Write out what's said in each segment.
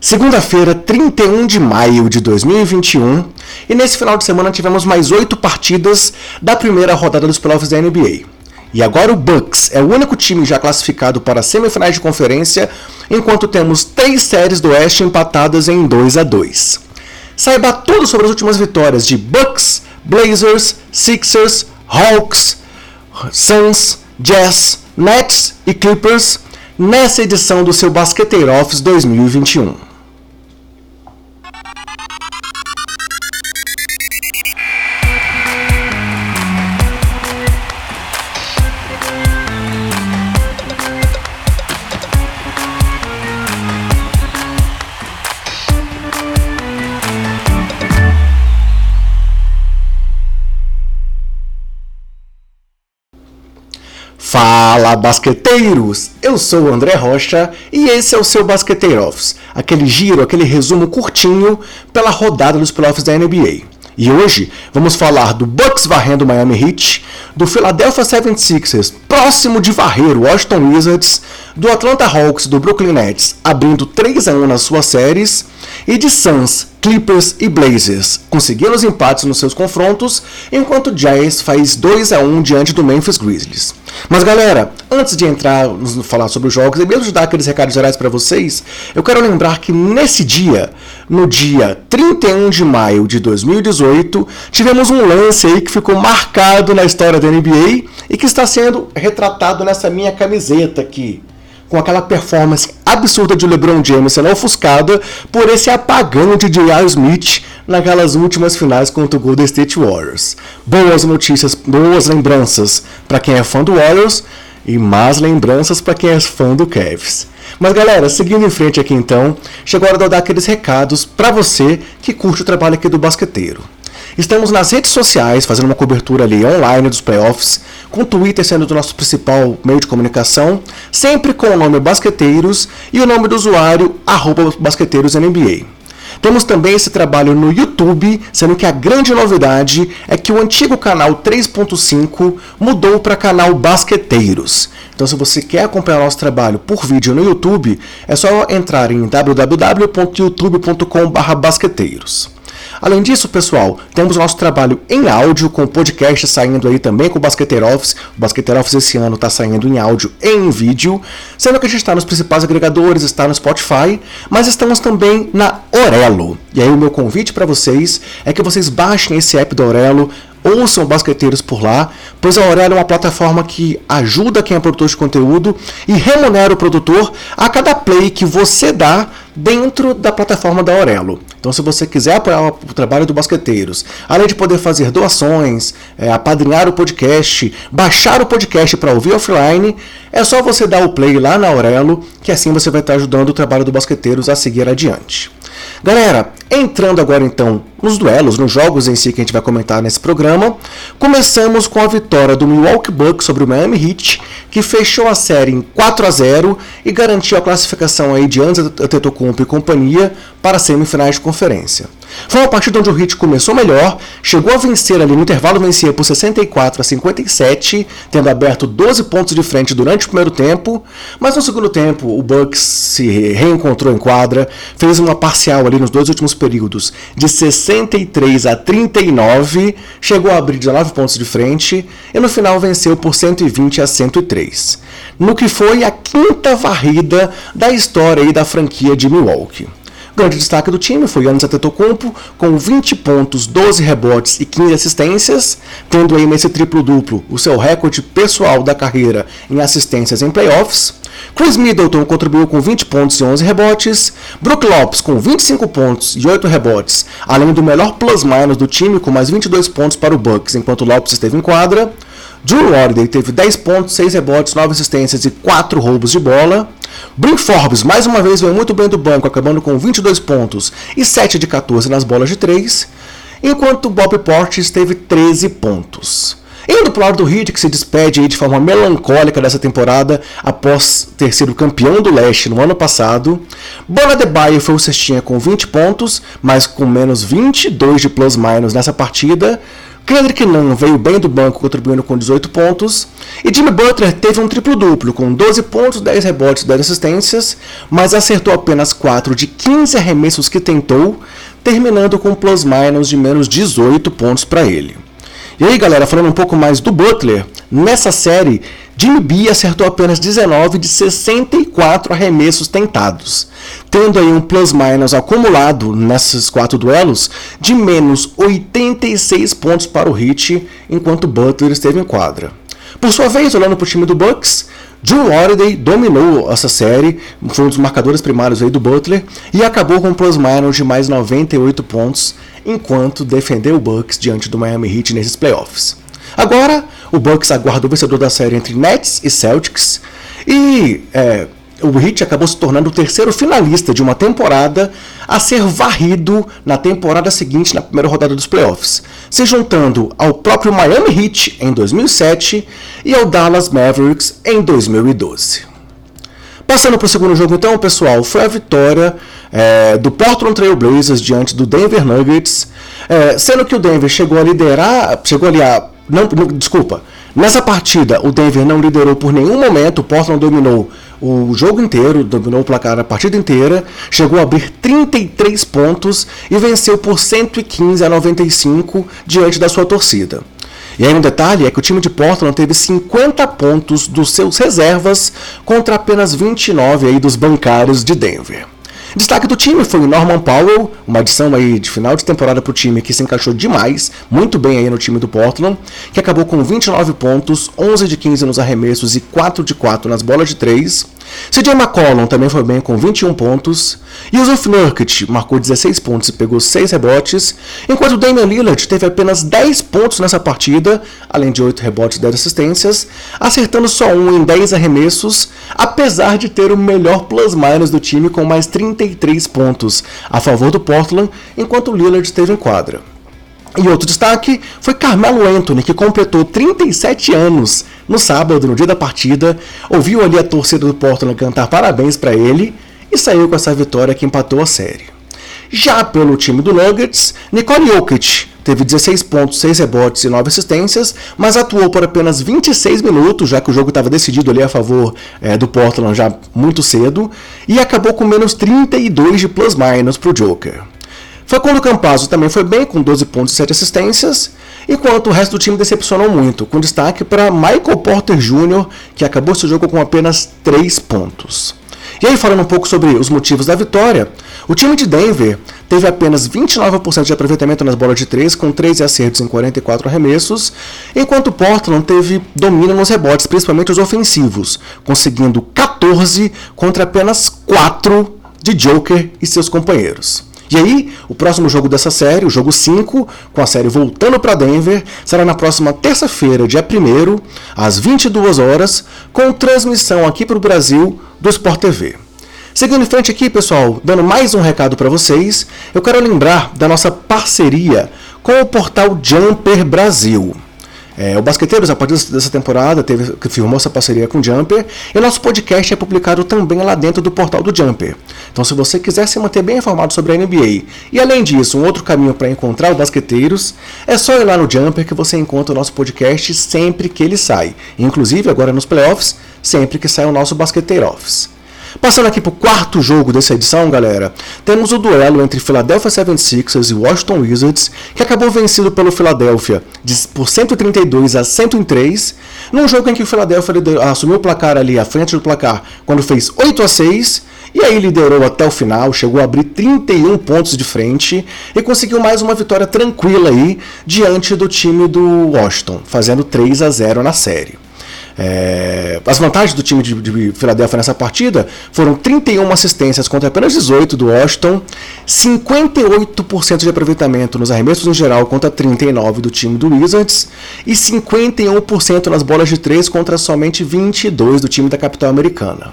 Segunda-feira, 31 de maio de 2021, e nesse final de semana tivemos mais oito partidas da primeira rodada dos playoffs da NBA. E agora o Bucks é o único time já classificado para semifinais de conferência, enquanto temos três séries do Oeste empatadas em 2 a 2. Saiba tudo sobre as últimas vitórias de Bucks, Blazers, Sixers, Hawks, Suns, Jazz, Nets e Clippers nessa edição do seu Basqueteiro Office 2021. Fala basqueteiros! Eu sou o André Rocha e esse é o seu Basqueteiro Office, aquele giro, aquele resumo curtinho pela rodada dos playoffs da NBA. E hoje vamos falar do Bucks varrendo o Miami Heat, do Philadelphia 76ers próximo de varrer o Washington Wizards, do Atlanta Hawks do Brooklyn Nets abrindo 3 a 1 nas suas séries e de Suns, Clippers e Blazers conseguindo os empates nos seus confrontos, enquanto Jazz faz 2 a 1 diante do Memphis Grizzlies. Mas galera, antes de entrar nos falar sobre os jogos e mesmo dar aqueles recados gerais para vocês, eu quero lembrar que nesse dia, no dia 31 de maio de 2018, tivemos um lance aí que ficou marcado na história da NBA e que está sendo retratado nessa minha camiseta aqui com aquela performance absurda de LeBron James sendo ofuscada por esse apagão de J.R. Smith naquelas últimas finais contra o Golden State Warriors. Boas notícias, boas lembranças para quem é fã do Warriors e más lembranças para quem é fã do Cavs. Mas galera, seguindo em frente aqui então, chegou a hora de eu dar aqueles recados para você que curte o trabalho aqui do basqueteiro. Estamos nas redes sociais, fazendo uma cobertura ali online dos playoffs, com o Twitter sendo o nosso principal meio de comunicação, sempre com o nome Basqueteiros e o nome do usuário BasqueteirosNBA. Temos também esse trabalho no YouTube, sendo que a grande novidade é que o antigo canal 3.5 mudou para canal Basqueteiros. Então, se você quer acompanhar nosso trabalho por vídeo no YouTube, é só entrar em www.youtube.com/basqueteiros. Além disso, pessoal, temos nosso trabalho em áudio, com o podcast saindo aí também com o Basqueteiro Office. O Basqueteiro Office esse ano está saindo em áudio e em vídeo, sendo que a gente está nos principais agregadores, está no Spotify, mas estamos também na Orelo. E aí o meu convite para vocês é que vocês baixem esse app do Orelo, ouçam basqueteiros por lá, pois a Aurelo é uma plataforma que ajuda quem é produtor de conteúdo e remunera o produtor a cada play que você dá dentro da plataforma da Aurelo. Então, se você quiser apoiar o trabalho do Basqueteiros, além de poder fazer doações, é, apadrinhar o podcast, baixar o podcast para ouvir offline, é só você dar o play lá na Aurelo, que assim você vai estar ajudando o trabalho do Basqueteiros a seguir adiante. Galera, entrando agora então nos duelos, nos jogos em si que a gente vai comentar nesse programa, começamos com a vitória do Milwaukee Bucks sobre o Miami Heat, que fechou a série em 4 a 0 e garantiu a classificação aí de Antetokounmpo e companhia para semifinais de conferência. Foi uma partida onde o Heat começou melhor, chegou a vencer ali no intervalo, vencia por 64 a 57, tendo aberto 12 pontos de frente durante o primeiro tempo, mas no segundo tempo o Bucks se reencontrou em quadra, fez uma parcial ali nos dois últimos períodos de 63 a 39, chegou a abrir 19 pontos de frente e no final venceu por 120 a 103. No que foi a quinta varrida da história aí da franquia de Milwaukee. Grande destaque do time foi Yannis Antetokounmpo, com 20 pontos, 12 rebotes e 15 assistências, tendo aí nesse triplo-duplo o seu recorde pessoal da carreira em assistências em playoffs. Chris Middleton contribuiu com 20 pontos e 11 rebotes, Brook Lopes com 25 pontos e 8 rebotes, além do melhor plus-minus do time com mais 22 pontos para o Bucks enquanto Lopes esteve em quadra. Drew Holiday teve 10 pontos, 6 rebotes, 9 assistências e 4 roubos de bola. Bryn Forbes mais uma vez veio muito bem do banco, acabando com 22 pontos e 7 de 14 nas bolas de 3, enquanto Bob Portis teve 13 pontos. Indo para o lado do Heat, que se despede de forma melancólica dessa temporada após ter sido campeão do leste no ano passado, Bona Baio foi o cestinha com 20 pontos, mas com menos 22 de plus-minus nessa partida, Kendrick Nunn veio bem do banco, contribuindo com 18 pontos. E Jimmy Butler teve um triplo-duplo, com 12 pontos, 10 rebotes, 10 assistências, mas acertou apenas 4 de 15 arremessos que tentou, terminando com plus-minus de menos 18 pontos para ele. E aí, galera, falando um pouco mais do Butler, nessa série, Jimmy B acertou apenas 19 de 64 arremessos tentados, tendo aí um plus-minus acumulado nesses quatro duelos de menos 86 pontos para o Heat, enquanto Butler esteve em quadra. Por sua vez, olhando para o time do Bucks, Drew Holiday dominou essa série, foi um dos marcadores primários aí do Butler e acabou com um plus-minus de mais 98 pontos, enquanto defendeu o Bucks diante do Miami Heat nesses playoffs. Agora, o Bucks aguarda o vencedor da série entre Nets e Celtics e é, o Heat acabou se tornando o terceiro finalista de uma temporada a ser varrido na temporada seguinte, na primeira rodada dos playoffs, se juntando ao próprio Miami Heat em 2007 e ao Dallas Mavericks em 2012. Passando para o segundo jogo, então, pessoal, foi a vitória é, do Portland Trail Blazers diante do Denver Nuggets, é, sendo que o Denver chegou a liderar, chegou ali a. Não, desculpa. Nessa partida, o Denver não liderou por nenhum momento, o Portland dominou o jogo inteiro, dominou o placar a partida inteira, chegou a abrir 33 pontos e venceu por 115 a 95 diante da sua torcida. E aí um detalhe é que o time de Portland teve 50 pontos dos seus reservas contra apenas 29 aí dos bancários de Denver. Destaque do time foi o Norman Powell, uma adição aí de final de temporada para o time que se encaixou demais, muito bem aí no time do Portland, que acabou com 29 pontos, 11 de 15 nos arremessos e 4 de 4 nas bolas de 3. CJ McCollum também foi bem com 21 pontos. Yusuf Nurkic marcou 16 pontos e pegou 6 rebotes, enquanto Damian Lillard teve apenas 10 pontos nessa partida, além de 8 rebotes e 10 assistências, acertando só um em 10 arremessos, apesar de ter o melhor plus-minus do time com mais 33 pontos a favor do Portland, enquanto Lillard esteve em quadra. E outro destaque foi Carmelo Anthony, que completou 37 anos no sábado, no dia da partida, ouviu ali a torcida do Portland cantar parabéns para ele e saiu com essa vitória que empatou a série. Já pelo time do Nuggets, Nicole Jokic teve 16 pontos, 6 rebotes e 9 assistências, mas atuou por apenas 26 minutos, já que o jogo estava decidido ali a favor é, do Portland já muito cedo, e acabou com menos 32 de plus-minus para o Joker. Foi quando o Campazzo também foi bem, com 12 pontos e 7 assistências, enquanto o resto do time decepcionou muito, com destaque para Michael Porter Jr., que acabou seu jogo com apenas 3 pontos. E aí, falando um pouco sobre os motivos da vitória, o time de Denver teve apenas 29% de aproveitamento nas bolas de 3, com 13 acertos em 44 arremessos, enquanto Portland teve domínio nos rebotes, principalmente os ofensivos, conseguindo 14 contra apenas 4 de Joker e seus companheiros. E aí, o próximo jogo dessa série, o jogo 5, com a série voltando para Denver, será na próxima terça-feira, dia 1 às 22 horas, com transmissão aqui para o Brasil do Sport TV. Seguindo em frente aqui, pessoal, dando mais um recado para vocês, eu quero lembrar da nossa parceria com o portal Jumper Brasil. É, o Basqueteiros, a partir dessa temporada, teve, firmou essa parceria com o Jumper e nosso podcast é publicado também lá dentro do portal do Jumper. Então, se você quiser se manter bem informado sobre a NBA e, além disso, um outro caminho para encontrar o Basqueteiros, é só ir lá no Jumper que você encontra o nosso podcast sempre que ele sai. Inclusive, agora nos playoffs, sempre que sai o nosso Basqueteiro Office. Passando aqui para o quarto jogo dessa edição, galera, temos o duelo entre Philadelphia 76ers e Washington Wizards, que acabou vencido pelo Philadelphia por 132 a 103, num jogo em que o Philadelphia assumiu o placar ali à frente do placar quando fez 8 a 6 e aí liderou até o final, chegou a abrir 31 pontos de frente e conseguiu mais uma vitória tranquila aí diante do time do Washington, fazendo 3 a 0 na série. É, as vantagens do time de, de Filadélfia nessa partida foram 31 assistências contra apenas 18 do Washington, 58% de aproveitamento nos arremessos em geral contra 39 do time do Wizards e 51% nas bolas de 3 contra somente 22 do time da capital americana.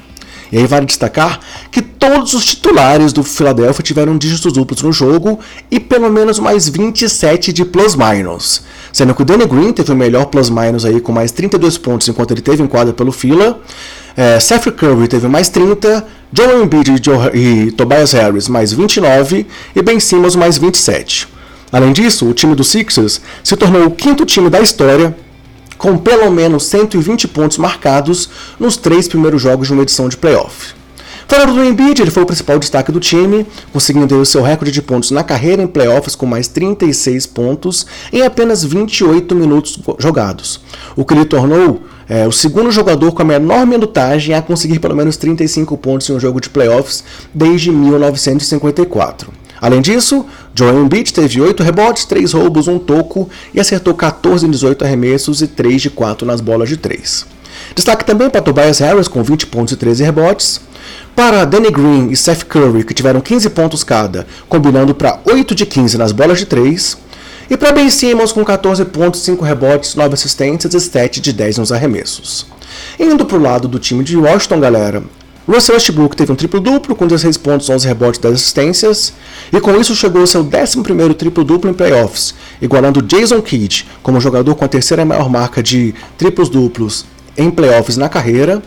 E aí vale destacar que todos os titulares do Philadelphia tiveram dígitos duplos no jogo e pelo menos mais 27 de plus-minus. Sendo que o Danny Green teve o melhor plus-minus aí com mais 32 pontos enquanto ele teve em quadra pelo Fila. É, Seth Curry teve mais 30, Joel Embiid e, e Tobias Harris mais 29 e Ben Simmons mais 27. Além disso, o time dos Sixers se tornou o quinto time da história com pelo menos 120 pontos marcados nos três primeiros jogos de uma edição de playoff. Falando do Embiid, ele foi o principal destaque do time, conseguindo o seu recorde de pontos na carreira em playoffs com mais 36 pontos em apenas 28 minutos jogados, o que lhe tornou é, o segundo jogador com a menor minutagem a conseguir pelo menos 35 pontos em um jogo de playoffs desde 1954. Além disso, Joel Embiid teve 8 rebotes, 3 roubos, 1 toco e acertou 14 em 18 arremessos e 3 de 4 nas bolas de 3. Destaque também para Tobias Harris com 20 pontos e 13 rebotes. Para Danny Green e Seth Curry, que tiveram 15 pontos cada, combinando para 8 de 15 nas bolas de 3. E para Ben Simmons com 14 pontos, 5 rebotes, 9 assistências e 7 de 10 nos arremessos. Indo para o lado do time de Washington, galera, Russell Westbrook teve um triplo-duplo com 16 pontos, 11 rebotes e 10 assistências, e com isso chegou ao seu 11º triplo-duplo em playoffs, igualando Jason Kidd como jogador com a terceira maior marca de triplos-duplos em playoffs na carreira.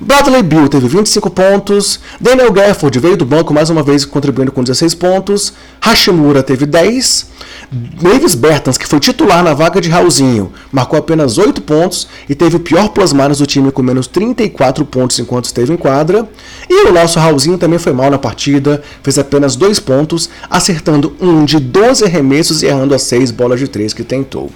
Bradley Bill teve 25 pontos, Daniel Gafford veio do banco mais uma vez contribuindo com 16 pontos, Hashimura teve 10, Davis Bertans, que foi titular na vaga de Raulzinho, marcou apenas 8 pontos e teve o pior plus-minus do time com menos 34 pontos enquanto esteve em quadra. E o nosso Raulzinho também foi mal na partida, fez apenas 2 pontos, acertando um de 12 arremessos e errando as 6 bolas de 3 que tentou.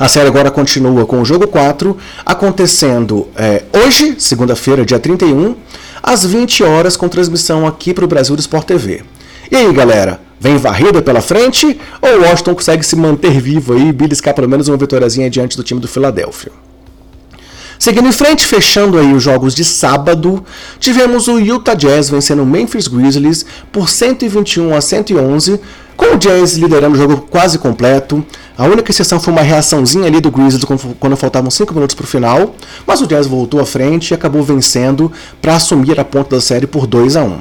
A série agora continua com o jogo 4, acontecendo é, hoje, segunda-feira, dia 31, às 20 horas, com transmissão aqui para o Brasil do Sport TV. E aí, galera? Vem varrida pela frente ou o Washington consegue se manter vivo aí e beliscar pelo menos uma vitóriazinha diante do time do Philadelphia? Seguindo em frente, fechando aí os jogos de sábado, tivemos o Utah Jazz vencendo o Memphis Grizzlies por 121 a 111, com o Jazz liderando o jogo quase completo. A única exceção foi uma reaçãozinha ali do Grizzlies quando faltavam 5 minutos para o final, mas o Jazz voltou à frente e acabou vencendo para assumir a ponta da série por 2 a 1.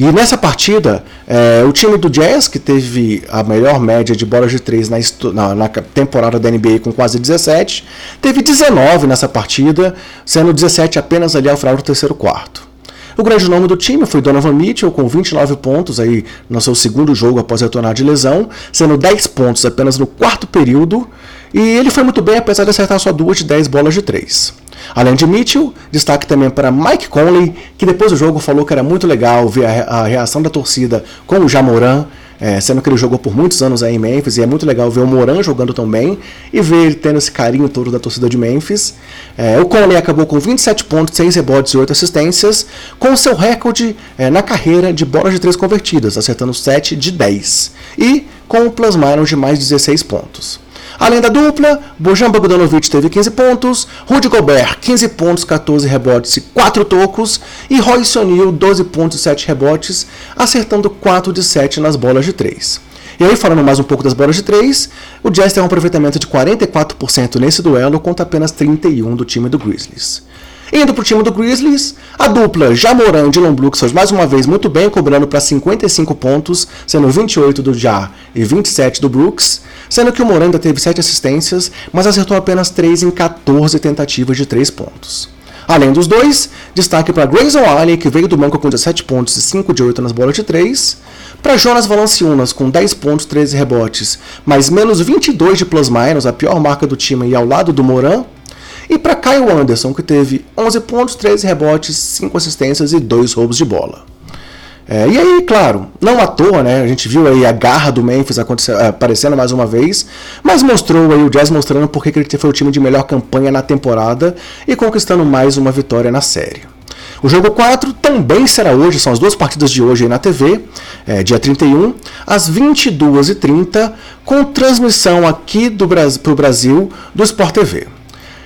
E nessa partida, é, o time do Jazz, que teve a melhor média de bolas de três na, na, na, temporada da NBA com quase 17, teve 19 nessa partida, sendo 17 apenas ali ao final do terceiro quarto. O grande nome do time foi Donovan Mitchell, com 29 pontos aí no seu segundo jogo após retornar de lesão, sendo 10 pontos apenas no quarto período, e ele foi muito bem apesar de acertar só duas de 10 bolas de 3. Além de Mitchell, destaque também para Mike Conley, que depois do jogo falou que era muito legal ver a, reação da torcida com o Jamoran, é, sendo que ele jogou por muitos anos aí em Memphis, e é muito legal ver o Moran jogando tão bem e ver ele tendo esse carinho todo da torcida de Memphis. É, o Conley acabou com 27 pontos, 6 rebotes e 8 assistências, com seu recorde é, na carreira de bolas de 3 convertidas, acertando 7 de 10, e com o plus-minus de mais 16 pontos. Além da dupla, Bojan Bogdanovic teve 15 pontos, Rudy Gobert 15 pontos, 14 rebotes e 4 tocos, e Royce O'Neal 12 pontos e 7 rebotes, acertando 4 de 7 nas bolas de 3. E aí, falando mais um pouco das bolas de 3, o Jazz tem um aproveitamento de 44% nesse duelo contra apenas 31% do time do Grizzlies. Indo para o time do Grizzlies, a dupla Jamoran e Dylan Brooks foi mais uma vez muito bem, cobrando para 55 pontos, sendo 28 do Ja e 27 do Brooks, sendo que o Moran ainda teve 7 assistências, mas acertou apenas 3 em 14 tentativas de 3 pontos. Além dos dois, destaque para Grayson Allen, que veio do banco com 17 pontos e 5 de 8 nas bolas de 3, para Jonas Valanciunas, com 10 pontos, 13 rebotes, mas menos 22 de plus-minus, a pior marca do time e ao lado do Moran, e para Kyle Anderson, que teve 11 pontos, 13 rebotes, 5 assistências e 2 roubos de bola. É, e aí, claro, não à toa, né? A gente viu aí a garra do Memphis aparecendo mais uma vez, mas mostrou aí o Jazz mostrando porque ele foi o time de melhor campanha na temporada e conquistando mais uma vitória na série. O jogo 4 também será hoje, são as duas partidas de hoje aí na TV, é, dia 31, às 22h30, com transmissão aqui para o Brasil do Sport TV.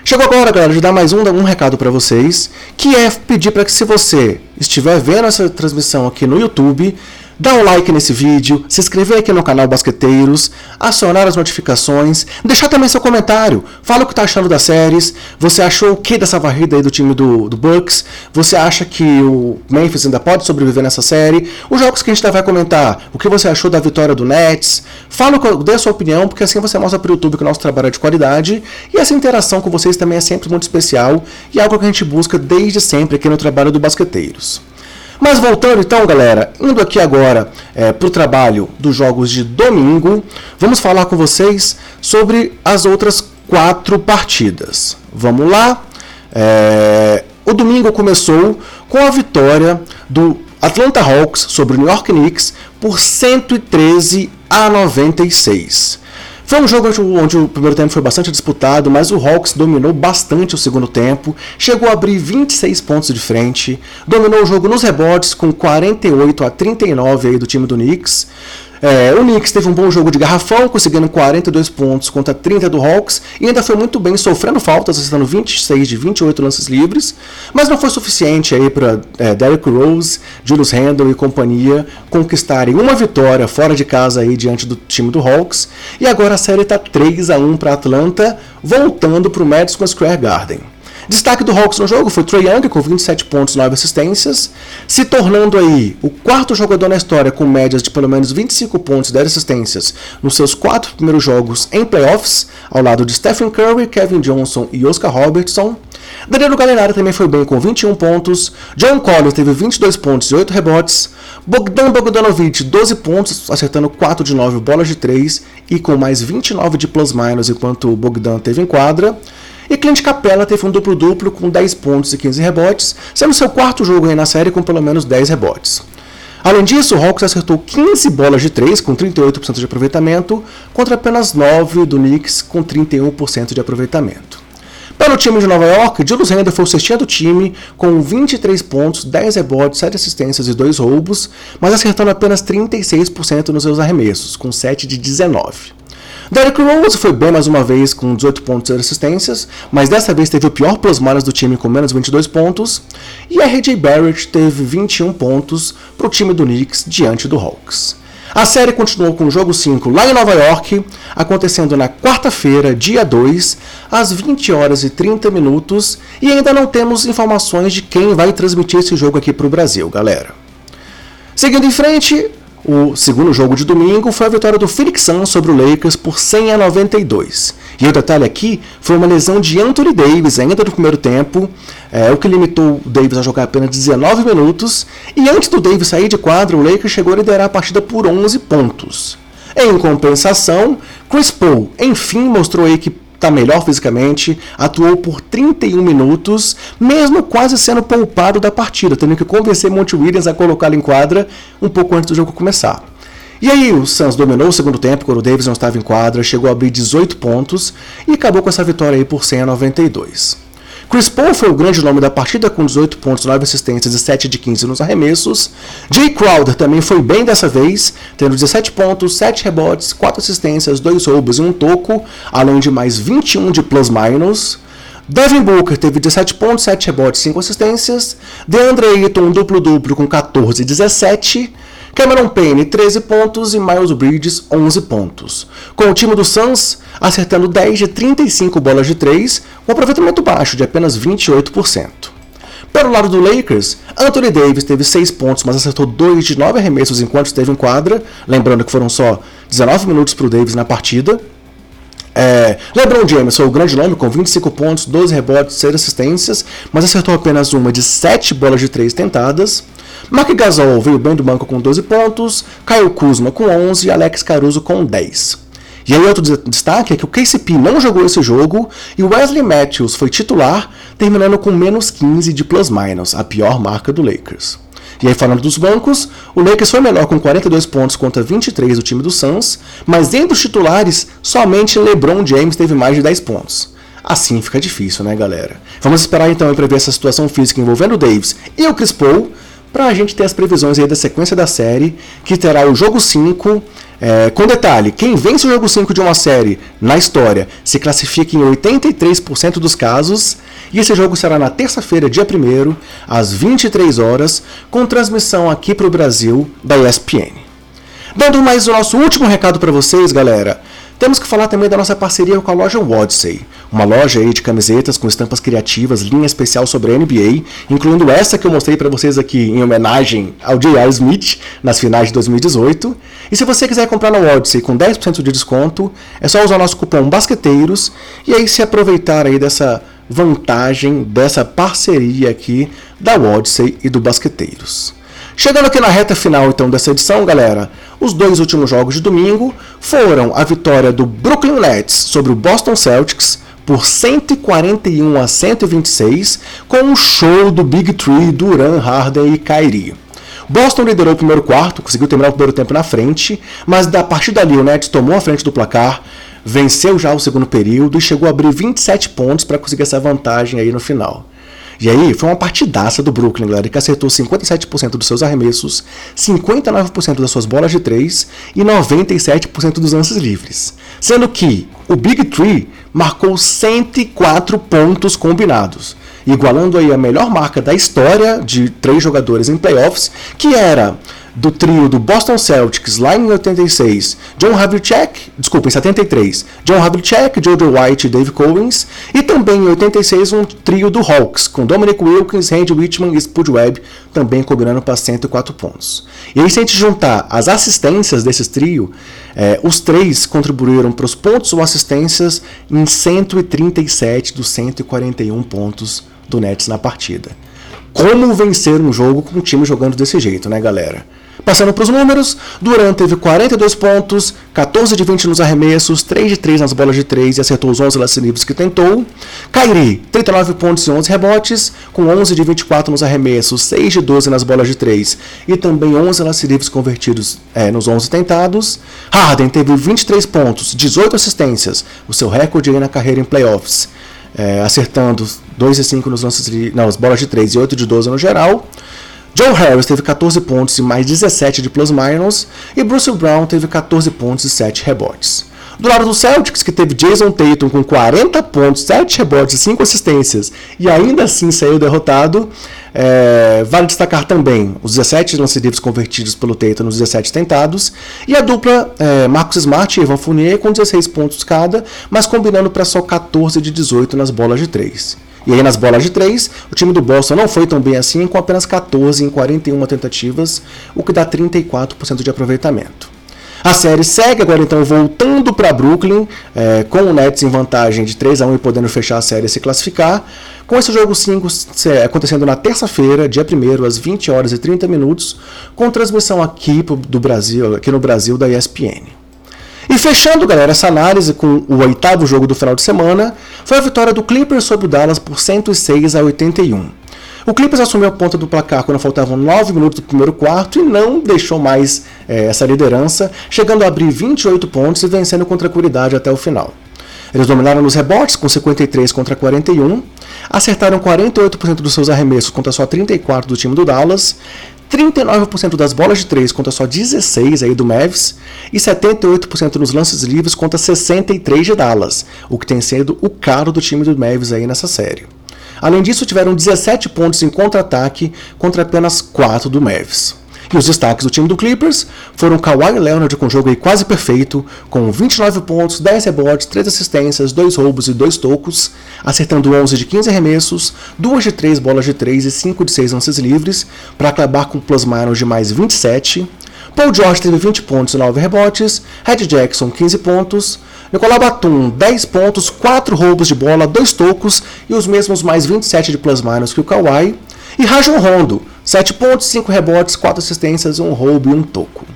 Chegou agora, galera, de dar mais um, um recado para vocês, que é pedir para que se você estiver vendo essa transmissão aqui no YouTube, Dá um like nesse vídeo, se inscrever aqui no canal Basqueteiros, acionar as notificações, deixar também seu comentário. Fala o que está achando das séries. Você achou o que dessa varrida aí do time do, do Bucks? Você acha que o Memphis ainda pode sobreviver nessa série? Os jogos que a gente vai comentar. O que você achou da vitória do Nets? Fala, dê a sua opinião, porque assim você mostra para o YouTube que o nosso trabalho é de qualidade. E essa interação com vocês também é sempre muito especial e é algo que a gente busca desde sempre aqui no trabalho do Basqueteiros. Mas voltando então, galera, indo aqui agora é, para o trabalho dos jogos de domingo, vamos falar com vocês sobre as outras quatro partidas. Vamos lá. É, o domingo começou com a vitória do Atlanta Hawks sobre o New York Knicks por 113 a 96. Foi um jogo onde o primeiro tempo foi bastante disputado, mas o Hawks dominou bastante o segundo tempo, chegou a abrir 26 pontos de frente, dominou o jogo nos rebotes com 48 a 39 aí do time do Knicks. É, o Knicks teve um bom jogo de garrafão, conseguindo 42 pontos contra 30 do Hawks, e ainda foi muito bem, sofrendo faltas, acertando 26 de 28 lances livres, mas não foi suficiente aí para é, Derrick Rose, Julius Randle e companhia conquistarem uma vitória fora de casa aí diante do time do Hawks, e agora a série está 3 a 1 para Atlanta, voltando para o Madison Square Garden. Destaque do Hawks no jogo foi Trey Young com 27 pontos e 9 assistências, se tornando aí o quarto jogador na história com médias de pelo menos 25 pontos e 10 assistências nos seus quatro primeiros jogos em playoffs, ao lado de Stephen Curry, Kevin Johnson e Oscar Robertson. Danilo Gallinari também foi bem com 21 pontos, John Collins teve 22 pontos e 8 rebotes, Bogdan Bogdanovic 12 pontos, acertando 4 de 9 bolas de 3 e com mais 29 de plus-minus enquanto Bogdan teve em quadra. E Clint Capella teve um duplo-duplo com 10 pontos e 15 rebotes, sendo seu quarto jogo aí na série com pelo menos 10 rebotes. Além disso, o Hawks acertou 15 bolas de 3 com 38% de aproveitamento, contra apenas 9 do Knicks com 31% de aproveitamento. Para o time de Nova York, Julius Randle foi o sextinho do time, com 23 pontos, 10 rebotes, 7 assistências e 2 roubos, mas acertando apenas 36% nos seus arremessos, com 7 de 19. Derrick Rose foi bem mais uma vez com 18 pontos e assistências, mas dessa vez teve o pior plus-minus do time com menos 22 pontos, e a RJ Barrett teve 21 pontos para o time do Knicks diante do Hawks. A série continuou com o jogo 5 lá em Nova York, acontecendo na quarta-feira, dia 2, às 20 horas e 30 minutos, e ainda não temos informações de quem vai transmitir esse jogo aqui para o Brasil, galera. Seguindo em frente, o segundo jogo de domingo foi a vitória do Phoenix Suns sobre o Lakers por 100 a 92. E o detalhe aqui foi uma lesão de Anthony Davis ainda no primeiro tempo, é, o que limitou o Davis a jogar apenas 19 minutos. E antes do Davis sair de quadro, o Lakers chegou a liderar a partida por 11 pontos. Em compensação, Chris Paul enfim mostrou aí que está melhor fisicamente, atuou por 31 minutos, mesmo quase sendo poupado da partida, tendo que convencer Monte Williams a colocá-lo em quadra um pouco antes do jogo começar. E aí o Suns dominou o segundo tempo quando o Davis não estava em quadra, chegou a abrir 18 pontos e acabou com essa vitória aí por 100 a 92. Chris Paul foi o grande nome da partida com 18 pontos, 9 assistências e 7 de 15 nos arremessos. Jay Crowder também foi bem dessa vez, tendo 17 pontos, 7 rebotes, 4 assistências, 2 roubos e um toco, além de mais 21 de plus-minus. Devin Booker teve 17 pontos, 7 rebotes, 5 assistências. DeAndre Ayton um duplo-duplo com 14 e 17. Cameron Payne, 13 pontos e Miles Bridges, 11 pontos. Com o time do Suns acertando 10 de 35 bolas de 3, com aproveitamento baixo de apenas 28%. Pelo lado do Lakers, Anthony Davis teve 6 pontos, mas acertou 2 de 9 arremessos enquanto esteve em quadra, lembrando que foram só 19 minutos para o Davis na partida. É, LeBron James foi o grande nome com 25 pontos, 12 rebotes, 6 assistências, mas acertou apenas uma de 7 bolas de 3 tentadas. Mark Gasol veio bem do banco com 12 pontos, Kyle Kuzma com 11 e Alex Caruso com 10. E aí outro destaque é que o KCP não jogou esse jogo e o Wesley Matthews foi titular, terminando com menos 15 de plus-minus, a pior marca do Lakers. E aí falando dos bancos, o Lakers foi melhor com 42 pontos contra 23 do time do Suns, mas entre os titulares, somente LeBron James teve mais de 10 pontos. Assim fica difícil, né, galera? Vamos esperar então para ver essa situação física envolvendo o Davis e o Chris Paul, para a gente ter as previsões aí da sequência da série, que terá o jogo 5. É, com detalhe, quem vence o jogo 5 de uma série na história se classifica em 83% dos casos, e esse jogo será na terça-feira, dia 1 às 23 horas, com transmissão aqui para o Brasil da ESPN. Dando mais o nosso último recado para vocês, galera. Temos que falar também da nossa parceria com a loja Wodsey, uma loja aí de camisetas com estampas criativas, linha especial sobre a NBA, incluindo essa que eu mostrei para vocês aqui em homenagem ao J.R. Smith nas finais de 2018. E se você quiser comprar na Wodsey com 10% de desconto, é só usar o nosso cupom BASQUETEIROS e aí se aproveitar aí dessa vantagem dessa parceria aqui da Odyssey e do Basqueteiros. Chegando aqui na reta final então dessa edição, galera, os dois últimos jogos de domingo foram a vitória do Brooklyn Nets sobre o Boston Celtics por 141 a 126, com um show do Big Three, Duran, Harden e Kyrie. Boston liderou o primeiro quarto, conseguiu terminar o primeiro tempo na frente, mas da partir dali o Nets tomou a frente do placar, venceu já o segundo período e chegou a abrir 27 pontos para conseguir essa vantagem aí no final. E aí, foi uma partidaça do Brooklyn, galera, que acertou 57% dos seus arremessos, 59% das suas bolas de 3 e 97% dos lances livres. Sendo que o Big Three marcou 104 pontos combinados, igualando aí a melhor marca da história de três jogadores em playoffs, que era do trio do Boston Celtics lá em 86, John Havlicek, desculpa, em 73, John Havlicek, Jojo White e Dave Cowens, e também em 86 um trio do Hawks, com Dominic Wilkins, Randy Whitman e Spud Webb, também cobrando para 104 pontos. E aí se a gente juntar as assistências desses trio, é, os três contribuíram para os pontos ou assistências em 137 dos 141 pontos do Nets na partida. Como vencer um jogo com um time jogando desse jeito, né, galera? Passando para os números, Duran teve 42 pontos, 14 de 20 nos arremessos, 3 de 3 nas bolas de 3 e acertou os 11 lances livres que tentou. Kyrie, 39 pontos e 11 rebotes, com 11 de 24 nos arremessos, 6 de 12 nas bolas de 3 e também 11 lances livres convertidos é, nos 11 tentados. Harden teve 23 pontos, 18 assistências, o seu recorde na carreira em playoffs. É, acertando 2 e 5 nos lances, nas bolas de 3 e 8 de 12 no geral. Joe Harris teve 14 pontos e mais 17 de plus-minus, e Bruce Brown teve 14 pontos e 7 rebotes. Do lado do Celtics, que teve Jason Tatum com 40 pontos, 7 rebotes e 5 assistências, e ainda assim saiu derrotado, é, vale destacar também os 17 lances livres convertidos pelo Tatum nos 17 tentados, e a dupla é, Marcos Smart e Evan Fournier com 16 pontos cada, mas combinando para só 14 de 18 nas bolas de 3. E aí nas bolas de 3, o time do Boston não foi tão bem assim, com apenas 14 em 41 tentativas, o que dá 34% de aproveitamento. A série segue agora então voltando para Brooklyn, é, com o Nets em vantagem de 3 a 1 e podendo fechar a série e se classificar. Com esse jogo 5 acontecendo na terça-feira, dia 1 às 20 horas e 30 minutos, com transmissão aqui do Brasil, aqui no Brasil da ESPN. E fechando, galera, essa análise com o oitavo jogo do final de semana, foi a vitória do Clippers sobre o Dallas por 106 a 81. O Clippers assumiu a ponta do placar quando faltavam 9 minutos do primeiro quarto e não deixou mais é, essa liderança, chegando a abrir 28 pontos e vencendo com tranquilidade até o final. Eles dominaram nos rebotes com 53 contra 41, acertaram 48% dos seus arremessos contra só 34 do time do Dallas, 39% das bolas de 3 contra só 16 aí do Mavs e 78% nos lances livres contra 63 de Dallas, o que tem sido o caro do time do Mavs aí nessa série. Além disso, tiveram 17 pontos em contra-ataque contra apenas 4 do Mavs. E os destaques do time do Clippers foram Kawhi Leonard com um jogo quase perfeito, com 29 pontos, 10 rebotes, 3 assistências, 2 roubos e 2 tocos, acertando 11 de 15 arremessos, 2 de 3 bolas de 3 e 5 de 6 lances livres, para acabar com plus-minus de mais 27. Paul George teve 20 pontos e 9 rebotes, Red Jackson 15 pontos, Nicolau Batum 10 pontos, 4 roubos de bola, 2 tocos e os mesmos mais 27 de plus-minus que o Kawhi, e Rajon Rondo 7 pontos, 5 rebotes, 4 assistências, um roubo e um toco.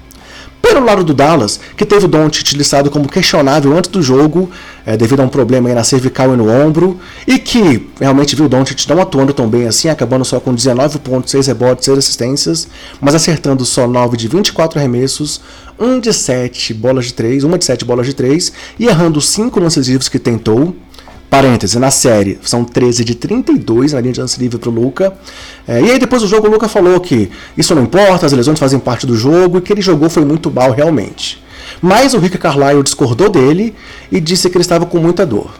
Pelo lado do Dallas, que teve o Doncic listado como questionável antes do jogo, é, devido a um problema na cervical e no ombro, e que realmente viu o Doncic não atuando tão bem assim, acabando só com 19 pontos, 6 rebotes, 6 assistências, mas acertando só 9 de 24 arremessos, 1 de 7 bolas de 3, 1 de 7 bolas de 3, e errando 5 lances livres que tentou, Parêntese, na série são 13 de 32 na linha de lance livre para o Luca. É, e aí depois do jogo o Luca falou que isso não importa, as lesões fazem parte do jogo e que ele jogou foi muito mal realmente. Mas o Rick Carlisle discordou dele e disse que ele estava com muita dor.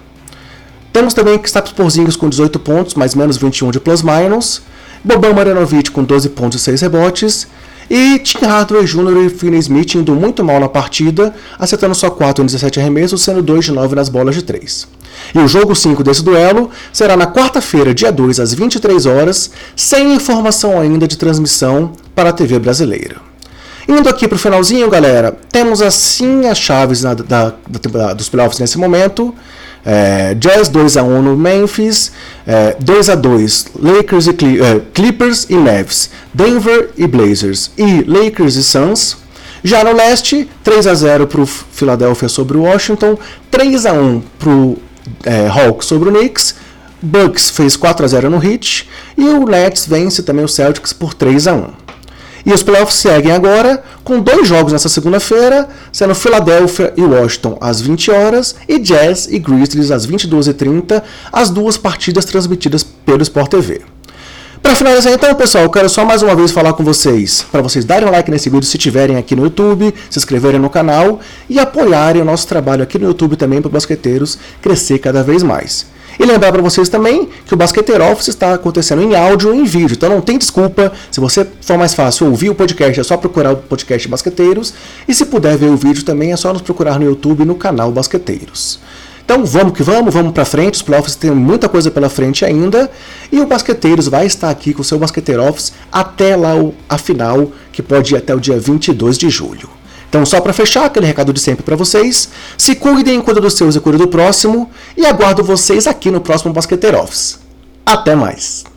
Temos também Kristaps Porzingis com 18 pontos, mais menos 21 de plus-minus. Boban Marjanovic com 12 pontos e 6 rebotes. E Tim Hardaway Jr. e Finney Smith indo muito mal na partida, acertando só 4 em 17 arremessos, sendo 2 de 9 nas bolas de 3. E o jogo 5 desse duelo será na quarta-feira, dia 2, às 23 horas, sem informação ainda de transmissão para a TV brasileira. Indo aqui para o finalzinho, galera, temos assim as chaves da, da, da, dos playoffs nesse momento. É, Jazz 2x1 no Memphis, é, 2x2 Lakers e Cli é, Clippers e Mavs, Denver e Blazers. E Lakers e Suns. Já no leste, 3x0 para o Philadelphia sobre o Washington, 3x1 para o Hawks sobre o Knicks, Bucks fez 4x0 no Heat. E o Nets vence também o Celtics por 3x1. E os playoffs seguem agora com dois jogos nessa segunda-feira, sendo Philadelphia e Washington às 20 horas e Jazz e Grizzlies às 22h30, as duas partidas transmitidas pelo Sport TV. Para finalizar então, pessoal, eu quero só mais uma vez falar com vocês, para vocês darem um like nesse vídeo se estiverem aqui no YouTube, se inscreverem no canal e apoiarem o nosso trabalho aqui no YouTube também para basqueteiros crescer cada vez mais. E lembrar para vocês também que o Basqueteiro Office está acontecendo em áudio e em vídeo, então não tem desculpa. Se você for mais fácil ouvir o podcast, é só procurar o podcast Basqueteiros. E se puder ver o vídeo também, é só nos procurar no YouTube no canal Basqueteiros. Então vamos que vamos, vamos para frente. Os playoffs têm muita coisa pela frente ainda. E o Basqueteiros vai estar aqui com o seu Basqueteiro Office até lá a final, que pode ir até o dia 22 de julho. Então, só para fechar, aquele recado de sempre para vocês. Se cuidem, cuida dos seus e cuida do próximo. E aguardo vocês aqui no próximo Basqueteiro Office. Até mais!